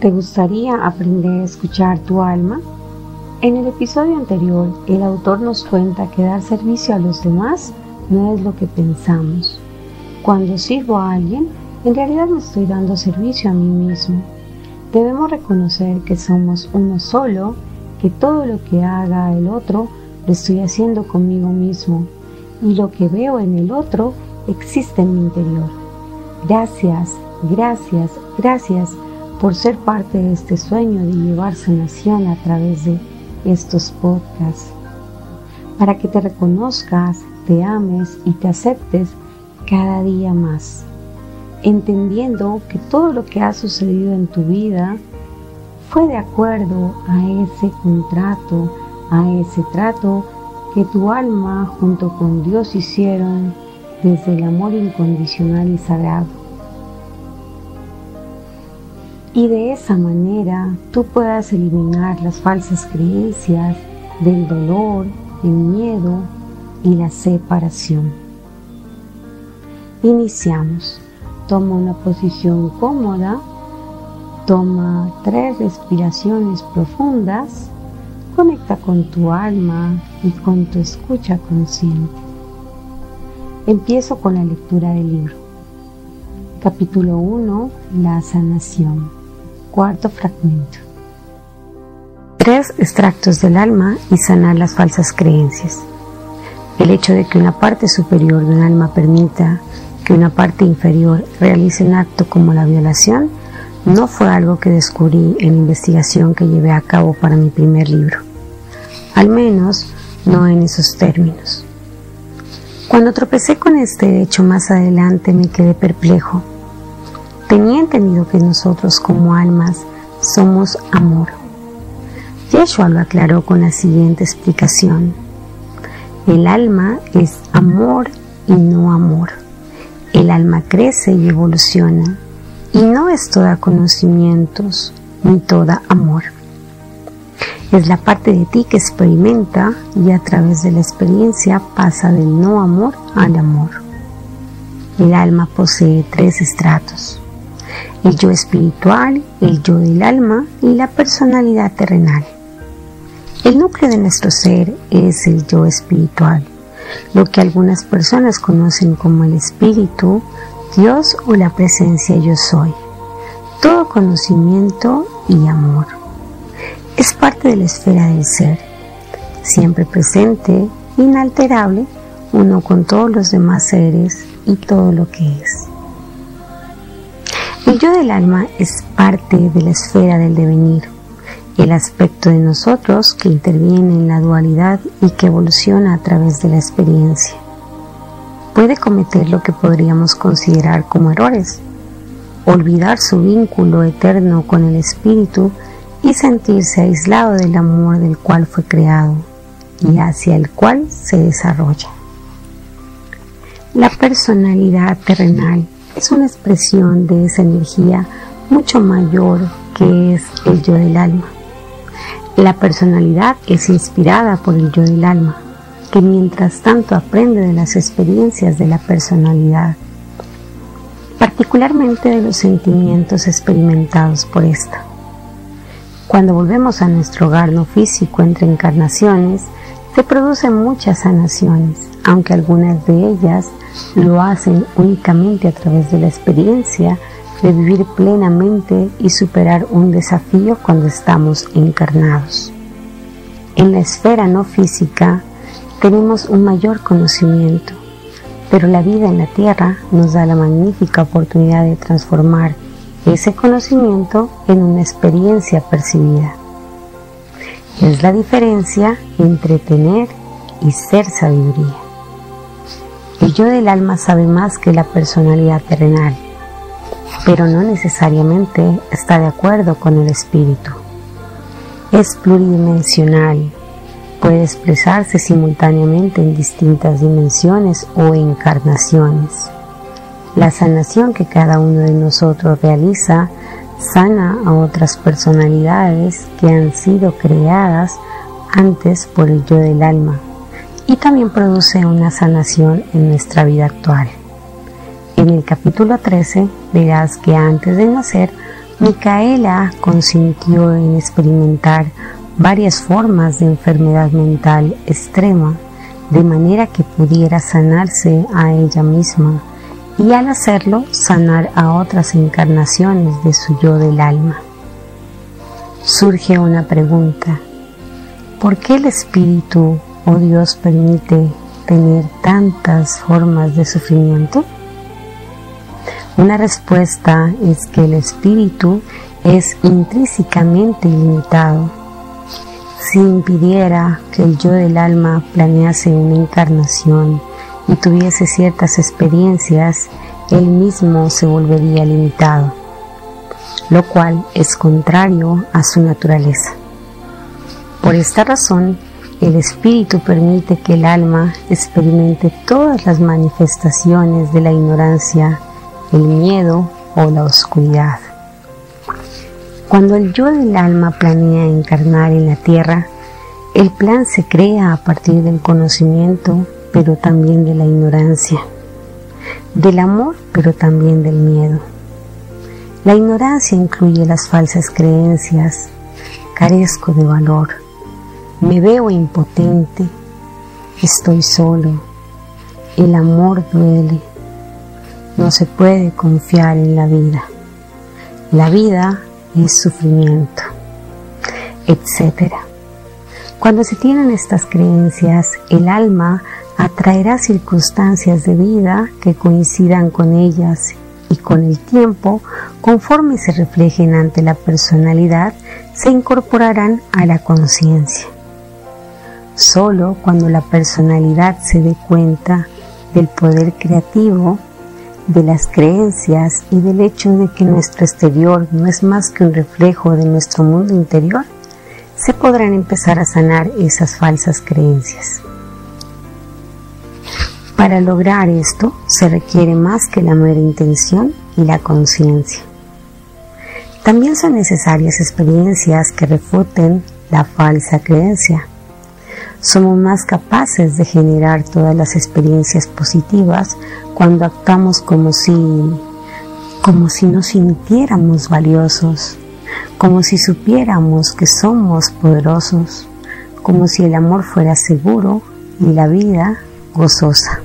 ¿Te gustaría aprender a escuchar tu alma? En el episodio anterior, el autor nos cuenta que dar servicio a los demás no es lo que pensamos. Cuando sirvo a alguien, en realidad me estoy dando servicio a mí mismo. Debemos reconocer que somos uno solo, que todo lo que haga el otro lo estoy haciendo conmigo mismo y lo que veo en el otro existe en mi interior. Gracias, gracias, gracias por ser parte de este sueño de llevar sanación a través de estos podcasts, para que te reconozcas, te ames y te aceptes cada día más, entendiendo que todo lo que ha sucedido en tu vida fue de acuerdo a ese contrato, a ese trato que tu alma junto con Dios hicieron desde el amor incondicional y sagrado y de esa manera tú puedas eliminar las falsas creencias del dolor, el miedo y la separación. Iniciamos. Toma una posición cómoda, toma tres respiraciones profundas, conecta con tu alma y con tu escucha consciente. Empiezo con la lectura del libro. Capítulo 1. La sanación. Cuarto fragmento. Tres extractos del alma y sanar las falsas creencias. El hecho de que una parte superior de un alma permita que una parte inferior realice un acto como la violación no fue algo que descubrí en la investigación que llevé a cabo para mi primer libro. Al menos no en esos términos. Cuando tropecé con este hecho más adelante me quedé perplejo Tenía entendido que nosotros como almas somos amor. Yeshua lo aclaró con la siguiente explicación. El alma es amor y no amor. El alma crece y evoluciona y no es toda conocimientos ni toda amor. Es la parte de ti que experimenta y a través de la experiencia pasa del no amor al amor. El alma posee tres estratos el yo espiritual, el yo del alma y la personalidad terrenal. El núcleo de nuestro ser es el yo espiritual, lo que algunas personas conocen como el espíritu, Dios o la presencia yo soy. Todo conocimiento y amor. Es parte de la esfera del ser, siempre presente, inalterable, uno con todos los demás seres y todo lo que es. El yo del alma es parte de la esfera del devenir, el aspecto de nosotros que interviene en la dualidad y que evoluciona a través de la experiencia. Puede cometer lo que podríamos considerar como errores, olvidar su vínculo eterno con el espíritu y sentirse aislado del amor del cual fue creado y hacia el cual se desarrolla. La personalidad terrenal es una expresión de esa energía mucho mayor que es el yo del alma. La personalidad es inspirada por el yo del alma, que mientras tanto aprende de las experiencias de la personalidad, particularmente de los sentimientos experimentados por esta. Cuando volvemos a nuestro hogar no físico entre encarnaciones, se producen muchas sanaciones, aunque algunas de ellas lo hacen únicamente a través de la experiencia de vivir plenamente y superar un desafío cuando estamos encarnados. En la esfera no física tenemos un mayor conocimiento, pero la vida en la Tierra nos da la magnífica oportunidad de transformar ese conocimiento en una experiencia percibida. Es la diferencia entre tener y ser sabiduría. Yo del alma sabe más que la personalidad terrenal, pero no necesariamente está de acuerdo con el espíritu. Es pluridimensional, puede expresarse simultáneamente en distintas dimensiones o encarnaciones. La sanación que cada uno de nosotros realiza sana a otras personalidades que han sido creadas antes por el yo del alma y también produce una sanación en nuestra vida actual. En el capítulo 13 verás que antes de nacer Micaela consintió en experimentar varias formas de enfermedad mental extrema de manera que pudiera sanarse a ella misma y al hacerlo sanar a otras encarnaciones de su yo del alma. Surge una pregunta. ¿Por qué el espíritu o Dios permite tener tantas formas de sufrimiento? Una respuesta es que el espíritu es intrínsecamente ilimitado. Si impidiera que el yo del alma planease una encarnación y tuviese ciertas experiencias, él mismo se volvería limitado, lo cual es contrario a su naturaleza. Por esta razón, el espíritu permite que el alma experimente todas las manifestaciones de la ignorancia, el miedo o la oscuridad. Cuando el yo del alma planea encarnar en la tierra, el plan se crea a partir del conocimiento pero también de la ignorancia, del amor, pero también del miedo. La ignorancia incluye las falsas creencias, carezco de valor, me veo impotente, estoy solo, el amor duele, no se puede confiar en la vida, la vida es sufrimiento, etc. Cuando se tienen estas creencias, el alma atraerá circunstancias de vida que coincidan con ellas y con el tiempo, conforme se reflejen ante la personalidad, se incorporarán a la conciencia. Solo cuando la personalidad se dé cuenta del poder creativo, de las creencias y del hecho de que nuestro exterior no es más que un reflejo de nuestro mundo interior, se podrán empezar a sanar esas falsas creencias. Para lograr esto se requiere más que la mera intención y la conciencia. También son necesarias experiencias que refuten la falsa creencia. Somos más capaces de generar todas las experiencias positivas cuando actuamos como si como si nos sintiéramos valiosos, como si supiéramos que somos poderosos, como si el amor fuera seguro y la vida gozosa.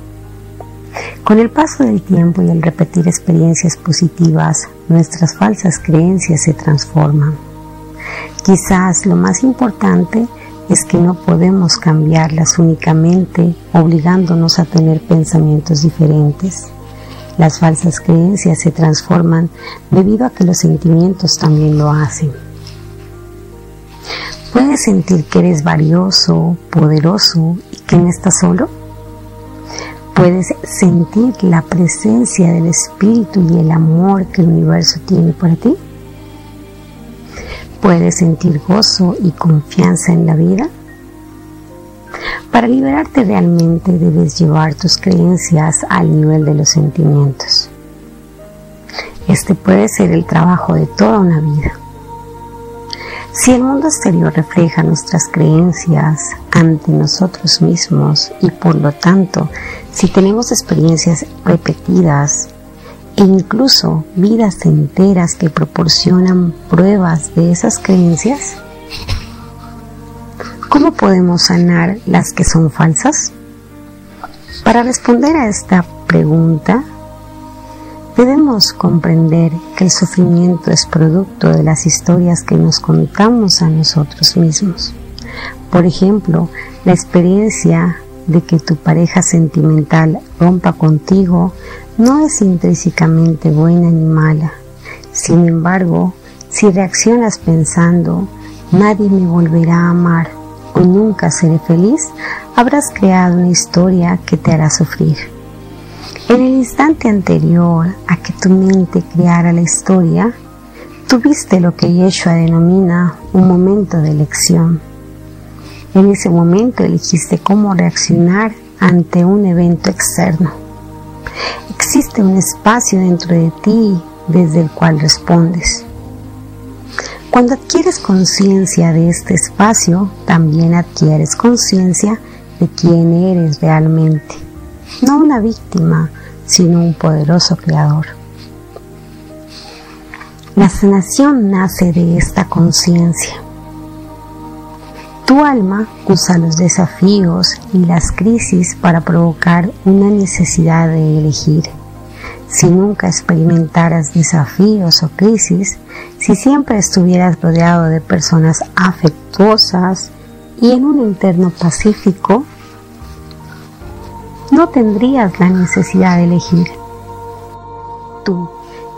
Con el paso del tiempo y el repetir experiencias positivas, nuestras falsas creencias se transforman. Quizás lo más importante es que no podemos cambiarlas únicamente obligándonos a tener pensamientos diferentes. Las falsas creencias se transforman debido a que los sentimientos también lo hacen. ¿Puedes sentir que eres valioso, poderoso y que no estás solo? Puedes sentir la presencia del Espíritu y el amor que el universo tiene para ti. Puedes sentir gozo y confianza en la vida. Para liberarte realmente debes llevar tus creencias al nivel de los sentimientos. Este puede ser el trabajo de toda una vida. Si el mundo exterior refleja nuestras creencias ante nosotros mismos y por lo tanto si tenemos experiencias repetidas incluso vidas enteras que proporcionan pruebas de esas creencias, ¿cómo podemos sanar las que son falsas? Para responder a esta pregunta, Debemos comprender que el sufrimiento es producto de las historias que nos contamos a nosotros mismos. Por ejemplo, la experiencia de que tu pareja sentimental rompa contigo no es intrínsecamente buena ni mala. Sin embargo, si reaccionas pensando, nadie me volverá a amar o nunca seré feliz, habrás creado una historia que te hará sufrir. En el instante anterior a que tu mente creara la historia, tuviste lo que Yeshua denomina un momento de elección. En ese momento elegiste cómo reaccionar ante un evento externo. Existe un espacio dentro de ti desde el cual respondes. Cuando adquieres conciencia de este espacio, también adquieres conciencia de quién eres realmente. No una víctima, sino un poderoso creador. La sanación nace de esta conciencia. Tu alma usa los desafíos y las crisis para provocar una necesidad de elegir. Si nunca experimentaras desafíos o crisis, si siempre estuvieras rodeado de personas afectuosas y en un entorno pacífico, no tendrías la necesidad de elegir. Tú,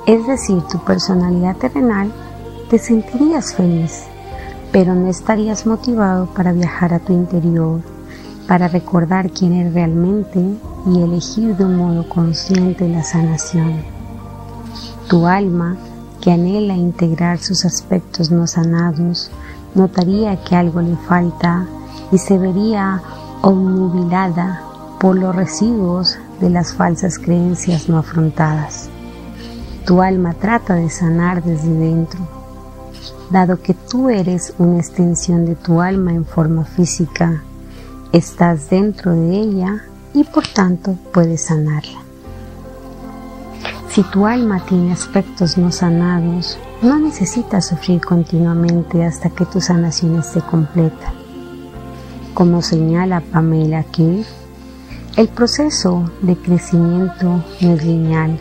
es decir, tu personalidad terrenal, te sentirías feliz pero no estarías motivado para viajar a tu interior, para recordar quién eres realmente y elegir de un modo consciente la sanación. Tu alma, que anhela integrar sus aspectos no sanados, notaría que algo le falta y se vería obnubilada por los residuos de las falsas creencias no afrontadas. Tu alma trata de sanar desde dentro, dado que tú eres una extensión de tu alma en forma física, estás dentro de ella y por tanto puedes sanarla. Si tu alma tiene aspectos no sanados, no necesitas sufrir continuamente hasta que tu sanación esté completa. Como señala Pamela Kirk, el proceso de crecimiento no es lineal.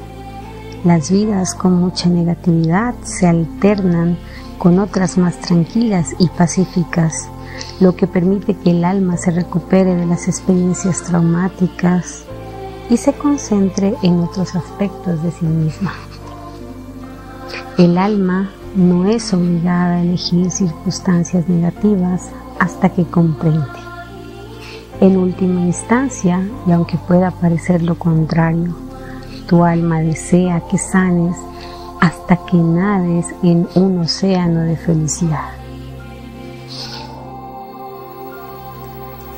Las vidas con mucha negatividad se alternan con otras más tranquilas y pacíficas, lo que permite que el alma se recupere de las experiencias traumáticas y se concentre en otros aspectos de sí misma. El alma no es obligada a elegir circunstancias negativas hasta que comprende. En última instancia, y aunque pueda parecer lo contrario, tu alma desea que sanes hasta que nades en un océano de felicidad.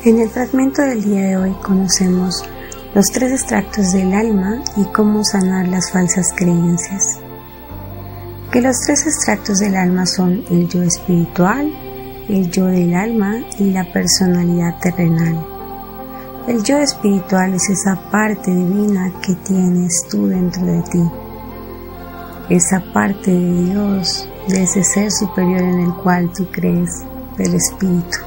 En el fragmento del día de hoy conocemos los tres extractos del alma y cómo sanar las falsas creencias. Que los tres extractos del alma son el yo espiritual, el yo del alma y la personalidad terrenal. El yo espiritual es esa parte divina que tienes tú dentro de ti esa parte de Dios, de ese ser superior en el cual tú crees, del Espíritu.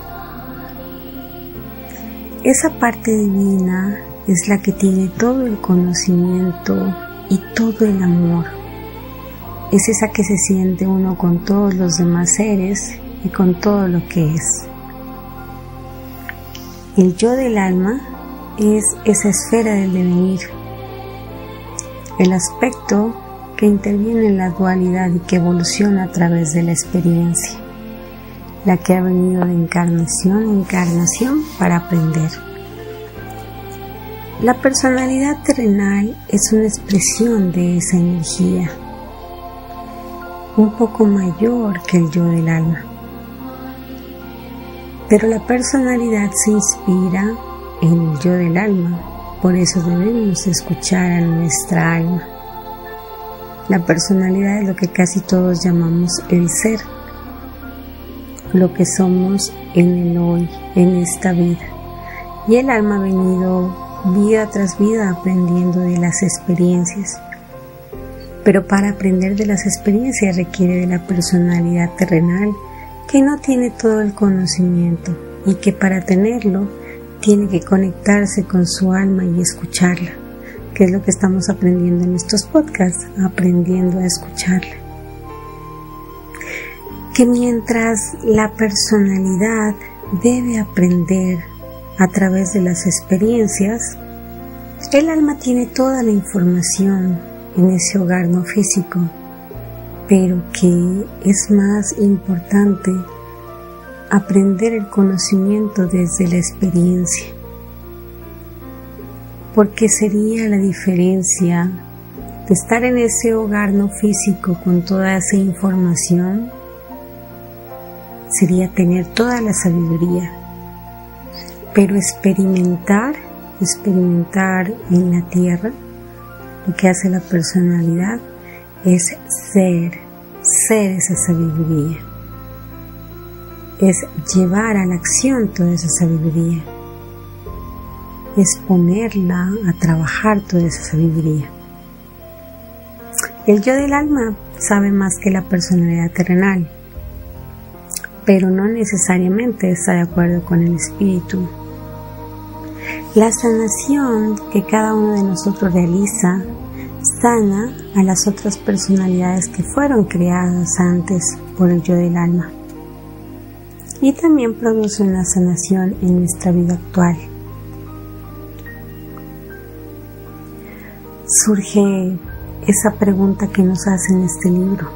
Esa parte divina es la que tiene todo el conocimiento y todo el amor. Es esa que se siente uno con todos los demás seres y con todo lo que es. El yo del alma es esa esfera del devenir, el aspecto que interviene en la dualidad y que evoluciona a través de la experiencia, la que ha venido de encarnación en encarnación para aprender. La personalidad terrenal es una expresión de esa energía, un poco mayor que el yo del alma. Pero la personalidad se inspira en el yo del alma, por eso debemos escuchar a nuestra alma. La personalidad es lo que casi todos llamamos el ser, lo que somos en el hoy, en esta vida. Y el alma ha venido vida tras vida aprendiendo de las experiencias. Pero para aprender de las experiencias requiere de la personalidad terrenal que no tiene todo el conocimiento y que para tenerlo tiene que conectarse con su alma y escucharla que es lo que estamos aprendiendo en estos podcasts, aprendiendo a escucharla. Que mientras la personalidad debe aprender a través de las experiencias, el alma tiene toda la información en ese hogar no físico, pero que es más importante aprender el conocimiento desde la experiencia porque sería la diferencia de estar en ese hogar no físico con toda esa información, sería tener toda la sabiduría, pero experimentar, experimentar en la tierra, lo que hace la personalidad es ser, ser esa sabiduría, es llevar a la acción toda esa sabiduría es ponerla a trabajar toda esa sabiduría. El yo del alma sabe más que la personalidad terrenal, pero no necesariamente está de acuerdo con el espíritu. La sanación que cada uno de nosotros realiza sana a las otras personalidades que fueron creadas antes por el yo del alma. Y también produce una sanación en nuestra vida actual. Surge esa pregunta que nos hace en este libro.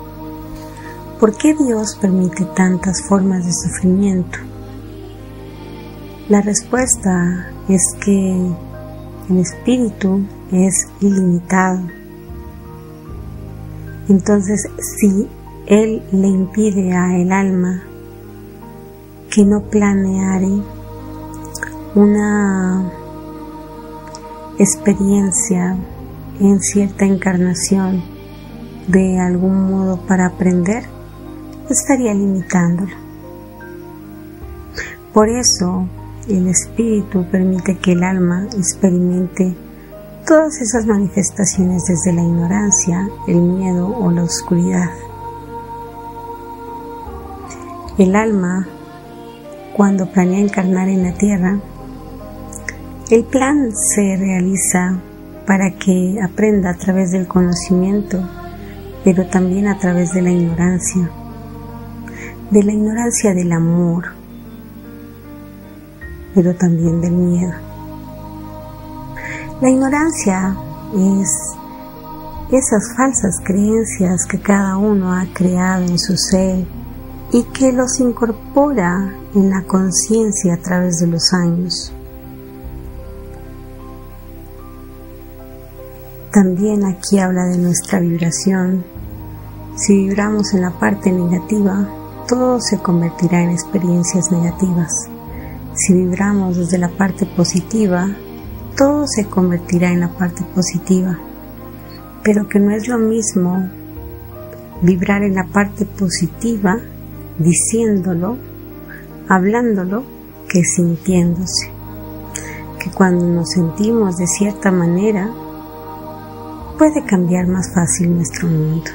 ¿Por qué Dios permite tantas formas de sufrimiento? La respuesta es que el espíritu es ilimitado. Entonces, si Él le impide a el alma que no planeare una experiencia en cierta encarnación de algún modo para aprender, estaría limitándolo. Por eso el espíritu permite que el alma experimente todas esas manifestaciones desde la ignorancia, el miedo o la oscuridad. El alma, cuando planea encarnar en la tierra, el plan se realiza para que aprenda a través del conocimiento, pero también a través de la ignorancia, de la ignorancia del amor, pero también del miedo. La ignorancia es esas falsas creencias que cada uno ha creado en su ser y que los incorpora en la conciencia a través de los años. También aquí habla de nuestra vibración. Si vibramos en la parte negativa, todo se convertirá en experiencias negativas. Si vibramos desde la parte positiva, todo se convertirá en la parte positiva. Pero que no es lo mismo vibrar en la parte positiva, diciéndolo, hablándolo, que sintiéndose. Que cuando nos sentimos de cierta manera, puede cambiar más fácil nuestro mundo.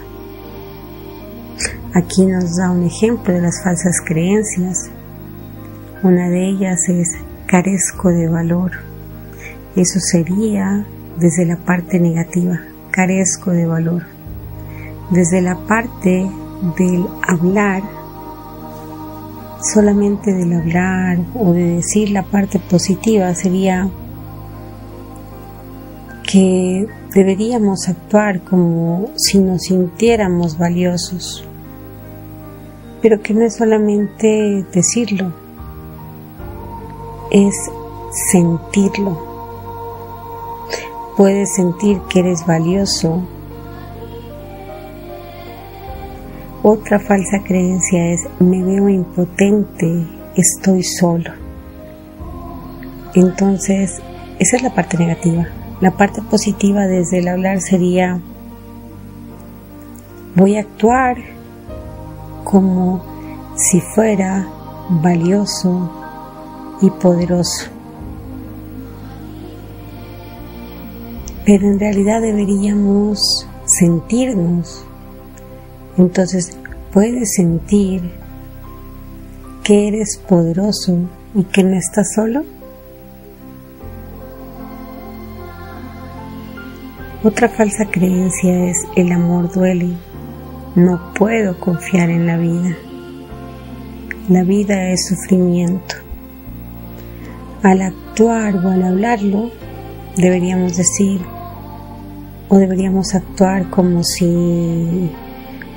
Aquí nos da un ejemplo de las falsas creencias. Una de ellas es carezco de valor. Eso sería desde la parte negativa, carezco de valor. Desde la parte del hablar, solamente del hablar o de decir la parte positiva sería que deberíamos actuar como si nos sintiéramos valiosos, pero que no es solamente decirlo, es sentirlo. Puedes sentir que eres valioso. Otra falsa creencia es me veo impotente, estoy solo. Entonces, esa es la parte negativa. La parte positiva desde el hablar sería, voy a actuar como si fuera valioso y poderoso. Pero en realidad deberíamos sentirnos. Entonces puedes sentir que eres poderoso y que no estás solo. Otra falsa creencia es el amor duele. No puedo confiar en la vida. La vida es sufrimiento. Al actuar o al hablarlo, deberíamos decir o deberíamos actuar como si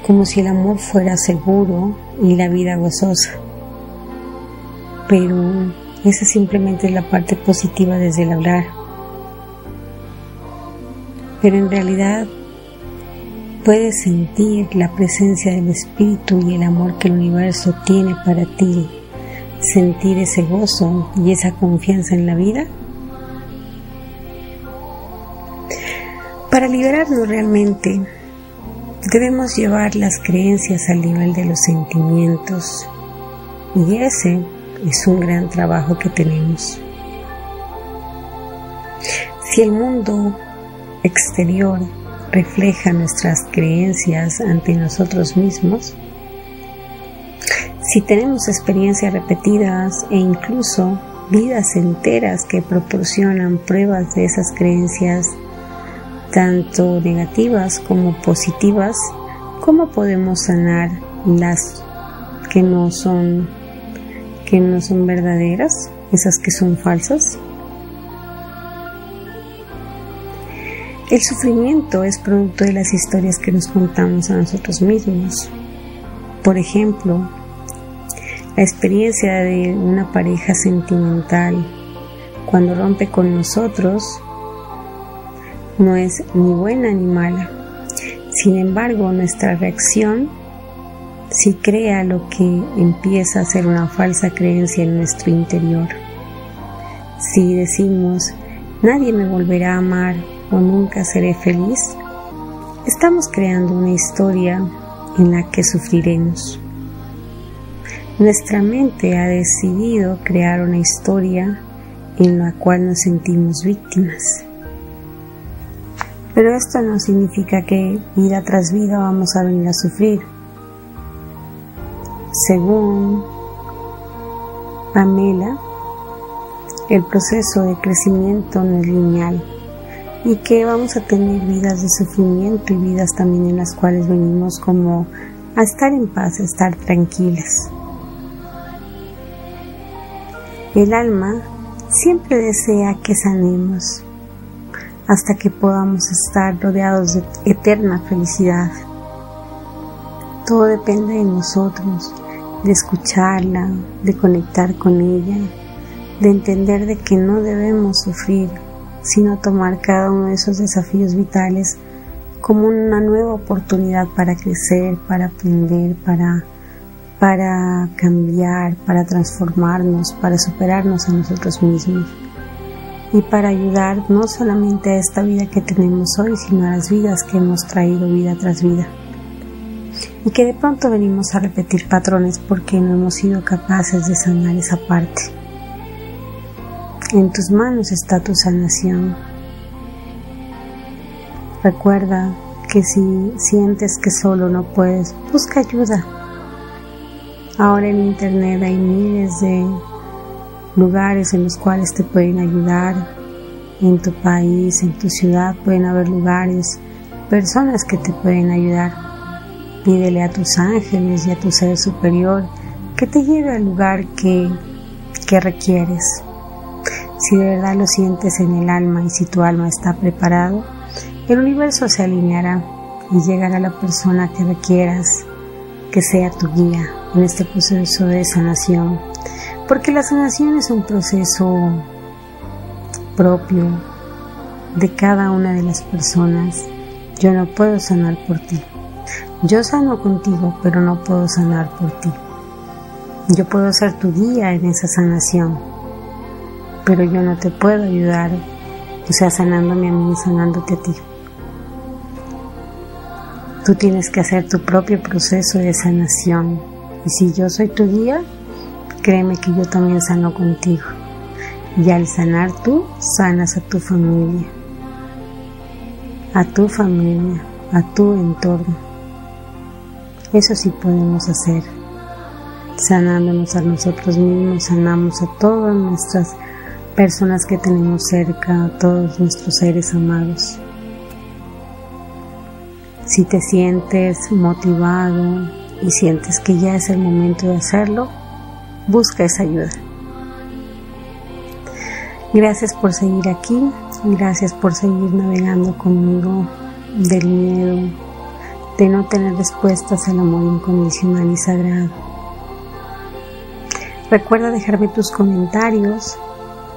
como si el amor fuera seguro y la vida gozosa. Pero esa simplemente es la parte positiva desde el hablar pero en realidad puedes sentir la presencia del Espíritu y el amor que el universo tiene para ti, sentir ese gozo y esa confianza en la vida. Para liberarnos realmente, debemos llevar las creencias al nivel de los sentimientos y ese es un gran trabajo que tenemos. Si el mundo exterior refleja nuestras creencias ante nosotros mismos, si tenemos experiencias repetidas e incluso vidas enteras que proporcionan pruebas de esas creencias, tanto negativas como positivas, ¿cómo podemos sanar las que no son que no son verdaderas, esas que son falsas? El sufrimiento es producto de las historias que nos contamos a nosotros mismos. Por ejemplo, la experiencia de una pareja sentimental cuando rompe con nosotros no es ni buena ni mala. Sin embargo, nuestra reacción si crea lo que empieza a ser una falsa creencia en nuestro interior. Si decimos, nadie me volverá a amar o nunca seré feliz, estamos creando una historia en la que sufriremos. Nuestra mente ha decidido crear una historia en la cual nos sentimos víctimas. Pero esto no significa que vida tras vida vamos a venir a sufrir. Según Pamela, el proceso de crecimiento no es lineal y que vamos a tener vidas de sufrimiento y vidas también en las cuales venimos como a estar en paz, a estar tranquilas. El alma siempre desea que sanemos hasta que podamos estar rodeados de eterna felicidad. Todo depende de nosotros, de escucharla, de conectar con ella, de entender de que no debemos sufrir sino tomar cada uno de esos desafíos vitales como una nueva oportunidad para crecer, para aprender, para, para cambiar, para transformarnos, para superarnos a nosotros mismos y para ayudar no solamente a esta vida que tenemos hoy, sino a las vidas que hemos traído vida tras vida. Y que de pronto venimos a repetir patrones porque no hemos sido capaces de sanar esa parte. En tus manos está tu sanación. Recuerda que si sientes que solo no puedes, busca ayuda. Ahora en Internet hay miles de lugares en los cuales te pueden ayudar. En tu país, en tu ciudad pueden haber lugares, personas que te pueden ayudar. Pídele a tus ángeles y a tu ser superior que te lleve al lugar que, que requieres. Si de verdad lo sientes en el alma y si tu alma está preparado, el universo se alineará y llegará la persona que requieras que sea tu guía en este proceso de sanación. Porque la sanación es un proceso propio de cada una de las personas. Yo no puedo sanar por ti. Yo sano contigo, pero no puedo sanar por ti. Yo puedo ser tu guía en esa sanación, pero yo no te puedo ayudar, o sea, sanándome a mí y sanándote a ti. Tú tienes que hacer tu propio proceso de sanación. Y si yo soy tu guía, créeme que yo también sano contigo. Y al sanar tú, sanas a tu familia, a tu familia, a tu entorno. Eso sí podemos hacer. Sanándonos a nosotros mismos, sanamos a todas nuestras personas que tenemos cerca, todos nuestros seres amados. Si te sientes motivado y sientes que ya es el momento de hacerlo, busca esa ayuda. Gracias por seguir aquí, gracias por seguir navegando conmigo del miedo, de no tener respuestas al amor incondicional y sagrado. Recuerda dejarme tus comentarios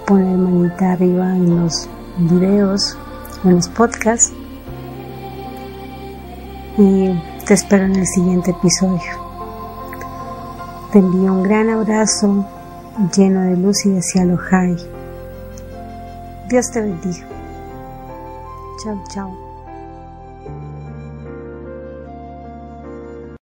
poner manita arriba en los videos o en los podcasts. Y te espero en el siguiente episodio. Te envío un gran abrazo lleno de luz y de cielo high. Dios te bendiga. Chao, chao.